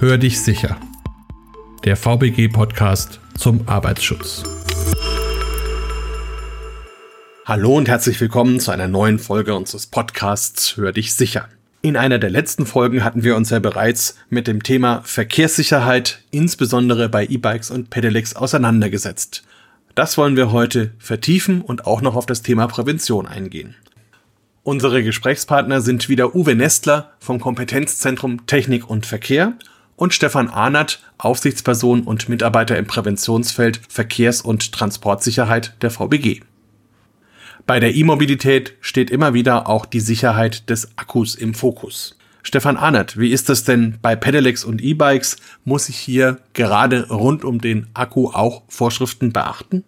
Hör dich sicher. Der VBG-Podcast zum Arbeitsschutz. Hallo und herzlich willkommen zu einer neuen Folge unseres Podcasts Hör dich sicher. In einer der letzten Folgen hatten wir uns ja bereits mit dem Thema Verkehrssicherheit, insbesondere bei E-Bikes und Pedelecs, auseinandergesetzt. Das wollen wir heute vertiefen und auch noch auf das Thema Prävention eingehen. Unsere Gesprächspartner sind wieder Uwe Nestler vom Kompetenzzentrum Technik und Verkehr und Stefan Ahnert, Aufsichtsperson und Mitarbeiter im Präventionsfeld Verkehrs- und Transportsicherheit der VBG. Bei der E-Mobilität steht immer wieder auch die Sicherheit des Akkus im Fokus. Stefan Ahnert, wie ist das denn bei Pedelecs und E-Bikes? Muss ich hier gerade rund um den Akku auch Vorschriften beachten?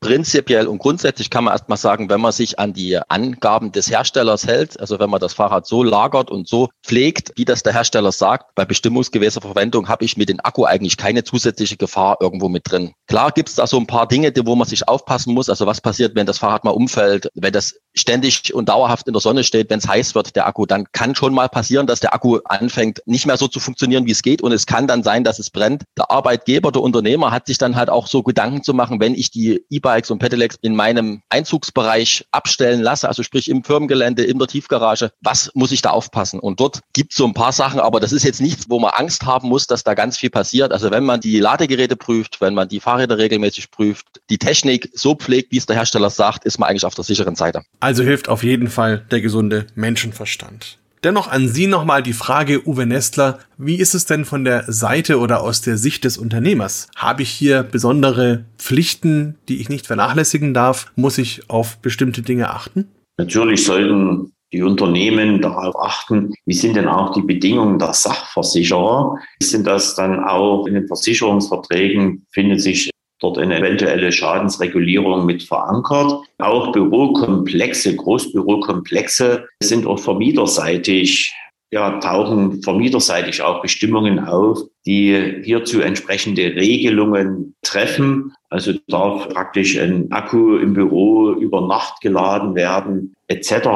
Prinzipiell und grundsätzlich kann man erstmal sagen, wenn man sich an die Angaben des Herstellers hält, also wenn man das Fahrrad so lagert und so pflegt, wie das der Hersteller sagt, bei bestimmungsgemäßer Verwendung habe ich mit dem Akku eigentlich keine zusätzliche Gefahr irgendwo mit drin. Klar gibt es da so ein paar Dinge, wo man sich aufpassen muss. Also was passiert, wenn das Fahrrad mal umfällt, wenn das ständig und dauerhaft in der Sonne steht, wenn es heiß wird, der Akku, dann kann schon mal passieren, dass der Akku anfängt, nicht mehr so zu funktionieren, wie es geht. Und es kann dann sein, dass es brennt. Der Arbeitgeber, der Unternehmer hat sich dann halt auch so Gedanken zu machen, wenn ich die E E-Bikes und Pedelecs in meinem Einzugsbereich abstellen lasse, also sprich im Firmengelände, in der Tiefgarage, was muss ich da aufpassen? Und dort gibt es so ein paar Sachen, aber das ist jetzt nichts, wo man Angst haben muss, dass da ganz viel passiert. Also wenn man die Ladegeräte prüft, wenn man die Fahrräder regelmäßig prüft, die Technik so pflegt, wie es der Hersteller sagt, ist man eigentlich auf der sicheren Seite. Also hilft auf jeden Fall der gesunde Menschenverstand. Dennoch an Sie nochmal die Frage, Uwe Nestler, wie ist es denn von der Seite oder aus der Sicht des Unternehmers? Habe ich hier besondere Pflichten, die ich nicht vernachlässigen darf? Muss ich auf bestimmte Dinge achten? Natürlich sollten die Unternehmen darauf achten, wie sind denn auch die Bedingungen der Sachversicherer? Sind das dann auch in den Versicherungsverträgen, findet sich dort eine eventuelle Schadensregulierung mit verankert. Auch Bürokomplexe, Großbürokomplexe sind auch vermieterseitig ja, tauchen vermieterseitig auch Bestimmungen auf, die hierzu entsprechende Regelungen treffen. Also darf praktisch ein Akku im Büro über Nacht geladen werden, etc.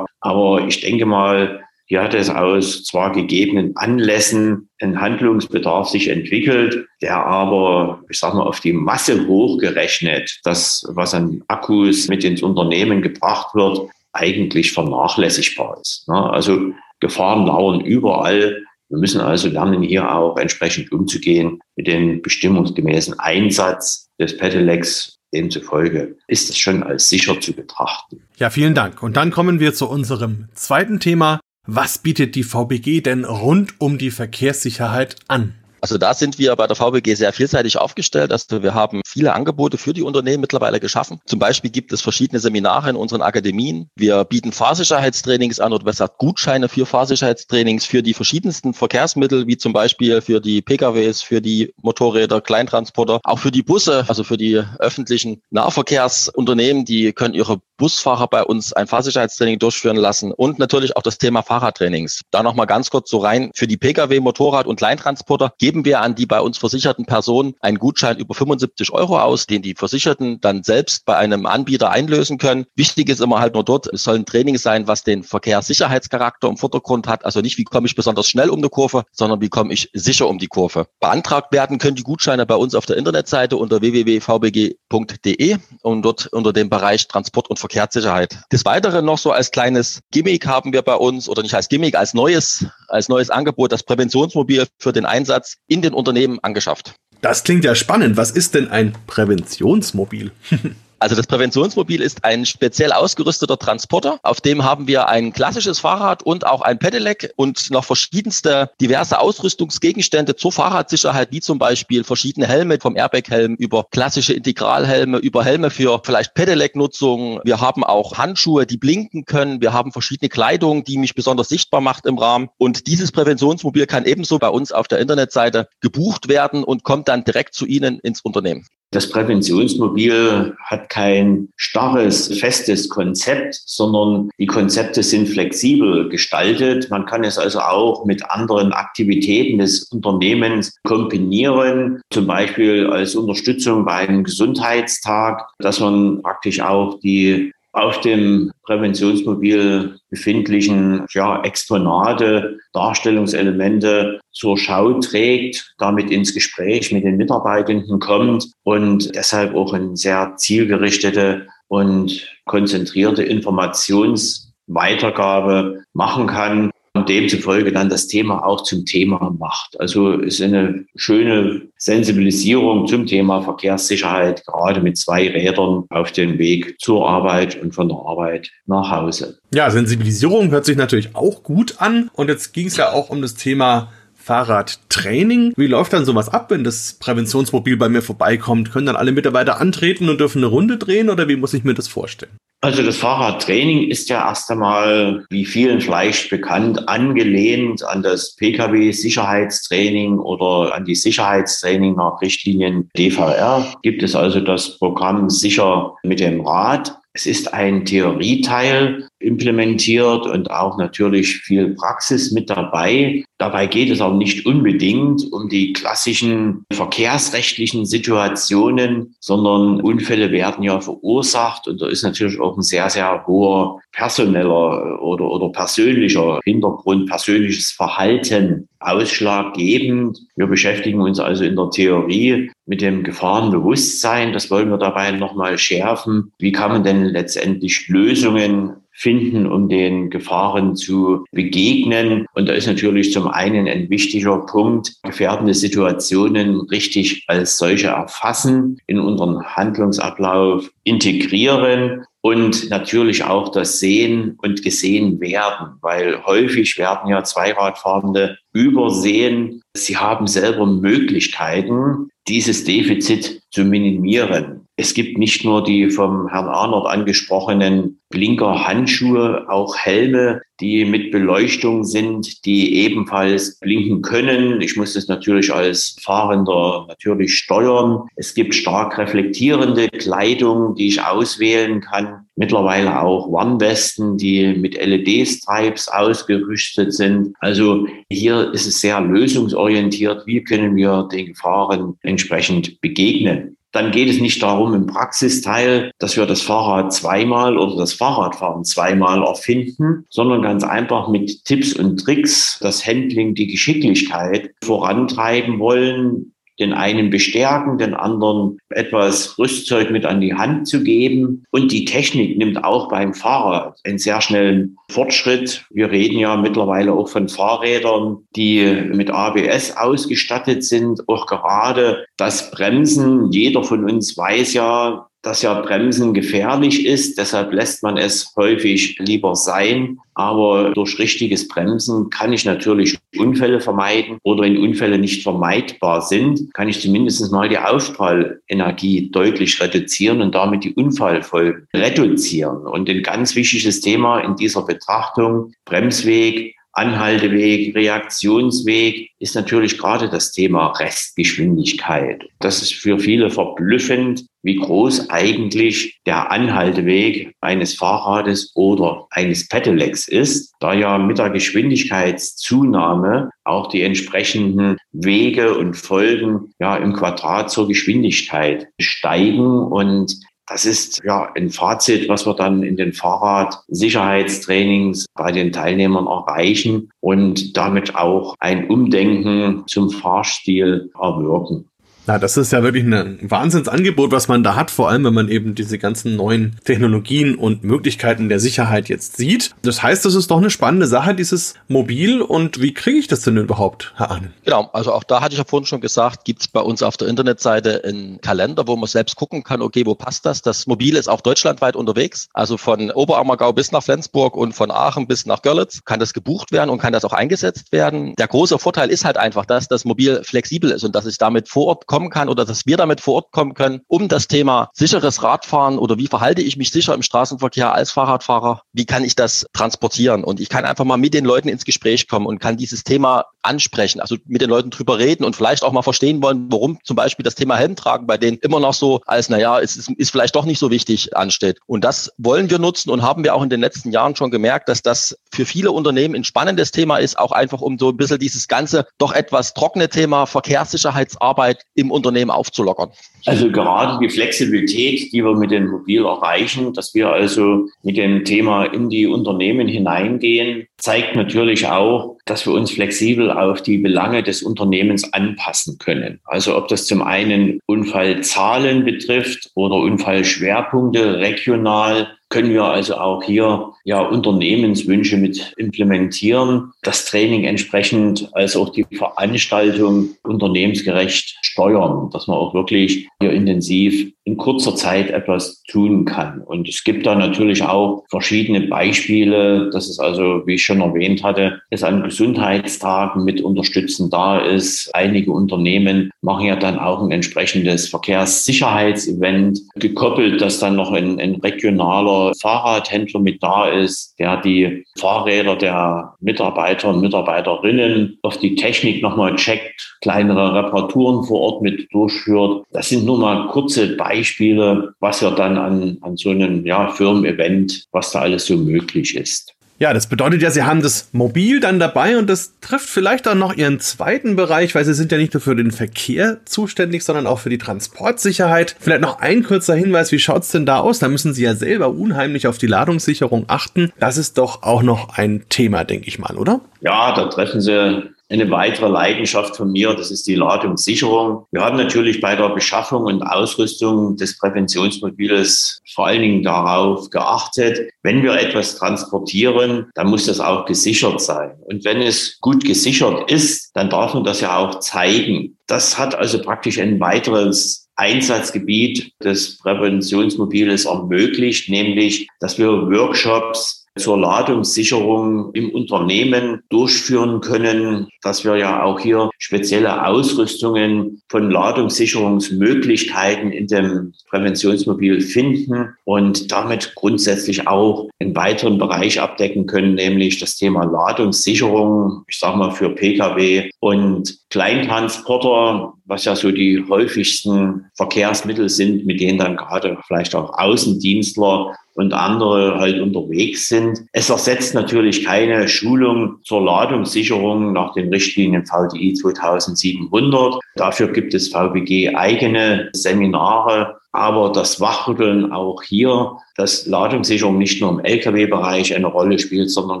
Aber ich denke mal, hier hat es aus zwar gegebenen Anlässen ein Handlungsbedarf sich entwickelt, der aber, ich sage mal, auf die Masse hochgerechnet, das, was an Akkus mit ins Unternehmen gebracht wird, eigentlich vernachlässigbar ist. Ne? Also Gefahren lauern überall. Wir müssen also lernen, hier auch entsprechend umzugehen mit dem bestimmungsgemäßen Einsatz des Pedelecs Demzufolge ist es schon als sicher zu betrachten. Ja, vielen Dank. Und dann kommen wir zu unserem zweiten Thema, was bietet die VBG denn rund um die Verkehrssicherheit an? Also da sind wir bei der VBG sehr vielseitig aufgestellt. Also wir haben viele Angebote für die Unternehmen mittlerweile geschaffen. Zum Beispiel gibt es verschiedene Seminare in unseren Akademien. Wir bieten Fahrsicherheitstrainings an oder besser Gutscheine für Fahrsicherheitstrainings für die verschiedensten Verkehrsmittel, wie zum Beispiel für die PKWs, für die Motorräder, Kleintransporter, auch für die Busse, also für die öffentlichen Nahverkehrsunternehmen. Die können ihre Busfahrer bei uns ein Fahrsicherheitstraining durchführen lassen und natürlich auch das Thema Fahrradtrainings. Da nochmal ganz kurz so rein. Für die Pkw, Motorrad und Kleintransporter geben wir an die bei uns versicherten Personen einen Gutschein über 75 Euro aus, den die Versicherten dann selbst bei einem Anbieter einlösen können. Wichtig ist immer halt nur dort, es soll ein Training sein, was den Verkehrssicherheitscharakter im Vordergrund hat. Also nicht, wie komme ich besonders schnell um eine Kurve, sondern wie komme ich sicher um die Kurve. Beantragt werden können die Gutscheine bei uns auf der Internetseite unter www.vbg.de und dort unter dem Bereich Transport und Verkehrssicherheit. Des Weiteren noch so als kleines Gimmick haben wir bei uns, oder nicht als Gimmick, als neues, als neues Angebot, das Präventionsmobil für den Einsatz in den Unternehmen angeschafft. Das klingt ja spannend. Was ist denn ein Präventionsmobil? Also das Präventionsmobil ist ein speziell ausgerüsteter Transporter. Auf dem haben wir ein klassisches Fahrrad und auch ein Pedelec und noch verschiedenste diverse Ausrüstungsgegenstände zur Fahrradsicherheit, wie zum Beispiel verschiedene Helme vom Airbag-Helm über klassische Integralhelme, über Helme für vielleicht Pedelec-Nutzung. Wir haben auch Handschuhe, die blinken können. Wir haben verschiedene Kleidung, die mich besonders sichtbar macht im Rahmen. Und dieses Präventionsmobil kann ebenso bei uns auf der Internetseite gebucht werden und kommt dann direkt zu Ihnen ins Unternehmen. Das Präventionsmobil hat kein starres, festes Konzept, sondern die Konzepte sind flexibel gestaltet. Man kann es also auch mit anderen Aktivitäten des Unternehmens kombinieren, zum Beispiel als Unterstützung bei einem Gesundheitstag, dass man praktisch auch die auf dem Präventionsmobil befindlichen ja, Exponate, Darstellungselemente zur Schau trägt, damit ins Gespräch mit den Mitarbeitenden kommt und deshalb auch eine sehr zielgerichtete und konzentrierte Informationsweitergabe machen kann und demzufolge dann das Thema auch zum Thema macht. Also ist eine schöne Sensibilisierung zum Thema Verkehrssicherheit, gerade mit zwei Rädern auf dem Weg zur Arbeit und von der Arbeit nach Hause. Ja, Sensibilisierung hört sich natürlich auch gut an. Und jetzt ging es ja auch um das Thema Fahrradtraining. Wie läuft dann sowas ab, wenn das Präventionsmobil bei mir vorbeikommt? Können dann alle Mitarbeiter antreten und dürfen eine Runde drehen oder wie muss ich mir das vorstellen? Also das Fahrradtraining ist ja erst einmal, wie vielen vielleicht bekannt, angelehnt an das Pkw-Sicherheitstraining oder an die Sicherheitstraining nach Richtlinien DVR. Gibt es also das Programm Sicher mit dem Rad. Es ist ein Theorieteil implementiert und auch natürlich viel Praxis mit dabei. Dabei geht es auch nicht unbedingt um die klassischen verkehrsrechtlichen Situationen, sondern Unfälle werden ja verursacht und da ist natürlich auch ein sehr, sehr hoher personeller oder, oder persönlicher Hintergrund, persönliches Verhalten ausschlaggebend. Wir beschäftigen uns also in der Theorie mit dem Gefahrenbewusstsein. Das wollen wir dabei nochmal schärfen. Wie kann man denn letztendlich Lösungen finden, um den Gefahren zu begegnen. Und da ist natürlich zum einen ein wichtiger Punkt, gefährdende Situationen richtig als solche erfassen, in unseren Handlungsablauf integrieren und natürlich auch das Sehen und gesehen werden, weil häufig werden ja Zweiradfahrende übersehen. Sie haben selber Möglichkeiten, dieses Defizit zu minimieren. Es gibt nicht nur die vom Herrn Arnold angesprochenen Blinker-Handschuhe, auch Helme, die mit Beleuchtung sind, die ebenfalls blinken können. Ich muss das natürlich als Fahrender natürlich steuern. Es gibt stark reflektierende Kleidung, die ich auswählen kann. Mittlerweile auch Warnwesten, die mit LED-Stripes ausgerüstet sind. Also hier ist es sehr lösungsorientiert. Wie können wir den Gefahren entsprechend begegnen? Dann geht es nicht darum im Praxisteil, dass wir das Fahrrad zweimal oder das Fahrradfahren zweimal erfinden, sondern ganz einfach mit Tipps und Tricks das Handling, die Geschicklichkeit vorantreiben wollen, den einen bestärken, den anderen etwas Rüstzeug mit an die Hand zu geben. Und die Technik nimmt auch beim Fahrrad einen sehr schnellen Fortschritt. Wir reden ja mittlerweile auch von Fahrrädern, die mit ABS ausgestattet sind. Auch gerade das Bremsen. Jeder von uns weiß ja, dass ja Bremsen gefährlich ist. Deshalb lässt man es häufig lieber sein. Aber durch richtiges Bremsen kann ich natürlich Unfälle vermeiden oder wenn Unfälle nicht vermeidbar sind, kann ich zumindest mal die Aufprallenergie deutlich reduzieren und damit die Unfallfolgen reduzieren. Und ein ganz wichtiges Thema in dieser Betrachtung, Bremsweg, Anhalteweg, Reaktionsweg ist natürlich gerade das Thema Restgeschwindigkeit. Das ist für viele verblüffend, wie groß eigentlich der Anhalteweg eines Fahrrades oder eines Pedelecs ist, da ja mit der Geschwindigkeitszunahme auch die entsprechenden Wege und Folgen ja im Quadrat zur Geschwindigkeit steigen und das ist ja ein Fazit, was wir dann in den Fahrradsicherheitstrainings bei den Teilnehmern erreichen und damit auch ein Umdenken zum Fahrstil erwirken. Na, das ist ja wirklich ein Wahnsinnsangebot, was man da hat, vor allem wenn man eben diese ganzen neuen Technologien und Möglichkeiten der Sicherheit jetzt sieht. Das heißt, das ist doch eine spannende Sache, dieses Mobil. Und wie kriege ich das denn überhaupt, Herr Ahnen? Genau, also auch da hatte ich ja vorhin schon gesagt, gibt es bei uns auf der Internetseite einen Kalender, wo man selbst gucken kann, okay, wo passt das? Das Mobil ist auch deutschlandweit unterwegs, also von Oberammergau bis nach Flensburg und von Aachen bis nach Görlitz kann das gebucht werden und kann das auch eingesetzt werden. Der große Vorteil ist halt einfach, dass das Mobil flexibel ist und dass ich damit vor Ort kommen kann oder dass wir damit vor Ort kommen können, um das Thema sicheres Radfahren oder wie verhalte ich mich sicher im Straßenverkehr als Fahrradfahrer, wie kann ich das transportieren? Und ich kann einfach mal mit den Leuten ins Gespräch kommen und kann dieses Thema ansprechen, also mit den Leuten drüber reden und vielleicht auch mal verstehen wollen, warum zum Beispiel das Thema Helm tragen bei denen immer noch so als, naja, es ist, ist vielleicht doch nicht so wichtig ansteht. Und das wollen wir nutzen und haben wir auch in den letzten Jahren schon gemerkt, dass das für viele Unternehmen ein spannendes Thema ist, auch einfach um so ein bisschen dieses ganze doch etwas trockene Thema Verkehrssicherheitsarbeit im im Unternehmen aufzulockern? Also gerade die Flexibilität, die wir mit dem Mobil erreichen, dass wir also mit dem Thema in die Unternehmen hineingehen, zeigt natürlich auch, dass wir uns flexibel auf die Belange des Unternehmens anpassen können. Also ob das zum einen Unfallzahlen betrifft oder Unfallschwerpunkte regional, können wir also auch hier ja Unternehmenswünsche mit implementieren, das Training entsprechend als auch die Veranstaltung unternehmensgerecht steuern, dass man auch wirklich hier intensiv in kurzer Zeit etwas tun kann. Und es gibt da natürlich auch verschiedene Beispiele, dass es also, wie ich schon erwähnt hatte, es an Gesundheitstagen mit unterstützen da ist. Einige Unternehmen machen ja dann auch ein entsprechendes Verkehrssicherheitsevent, gekoppelt, dass dann noch ein, ein regionaler Fahrradhändler mit da ist, der die Fahrräder der Mitarbeiter und Mitarbeiterinnen auf die Technik nochmal checkt, kleinere Reparaturen vor Ort mit durchführt. Das sind nur mal kurze Beispiele, was ja dann an, an so einem ja, Firmen-Event, was da alles so möglich ist. Ja, das bedeutet ja, Sie haben das Mobil dann dabei und das trifft vielleicht auch noch Ihren zweiten Bereich, weil Sie sind ja nicht nur für den Verkehr zuständig, sondern auch für die Transportsicherheit. Vielleicht noch ein kurzer Hinweis, wie schaut's denn da aus? Da müssen Sie ja selber unheimlich auf die Ladungssicherung achten. Das ist doch auch noch ein Thema, denke ich mal, oder? Ja, da treffen Sie eine weitere Leidenschaft von mir, das ist die Ladungssicherung. Wir haben natürlich bei der Beschaffung und Ausrüstung des Präventionsmobiles vor allen Dingen darauf geachtet, wenn wir etwas transportieren, dann muss das auch gesichert sein. Und wenn es gut gesichert ist, dann darf man das ja auch zeigen. Das hat also praktisch ein weiteres Einsatzgebiet des Präventionsmobiles ermöglicht, nämlich, dass wir Workshops zur Ladungssicherung im Unternehmen durchführen können, dass wir ja auch hier spezielle Ausrüstungen von Ladungssicherungsmöglichkeiten in dem Präventionsmobil finden und damit grundsätzlich auch einen weiteren Bereich abdecken können, nämlich das Thema Ladungssicherung, ich sage mal für Pkw und Kleintransporter, was ja so die häufigsten Verkehrsmittel sind, mit denen dann gerade vielleicht auch Außendienstler und andere halt unterwegs sind. Es ersetzt natürlich keine Schulung zur Ladungssicherung nach den Richtlinien VDI 2700. Dafür gibt es VBG eigene Seminare. Aber das Wachrütteln auch hier, dass Ladungssicherung nicht nur im Lkw-Bereich eine Rolle spielt, sondern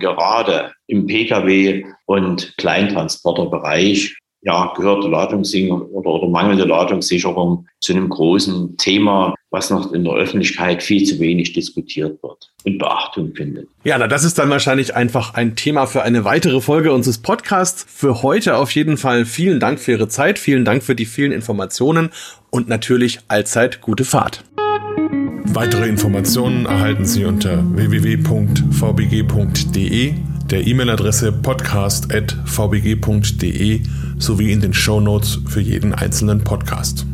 gerade im Pkw- und Kleintransporterbereich ja, gehört Ladungssicherung oder, oder mangelnde Ladungssicherung zu einem großen Thema, was noch in der Öffentlichkeit viel zu wenig diskutiert wird und Beachtung findet. Ja, na, das ist dann wahrscheinlich einfach ein Thema für eine weitere Folge unseres Podcasts. Für heute auf jeden Fall vielen Dank für Ihre Zeit, vielen Dank für die vielen Informationen und natürlich allzeit gute Fahrt. Weitere Informationen erhalten Sie unter www.vbg.de, der E-Mail-Adresse podcast.vbg.de sowie in den Show Notes für jeden einzelnen Podcast.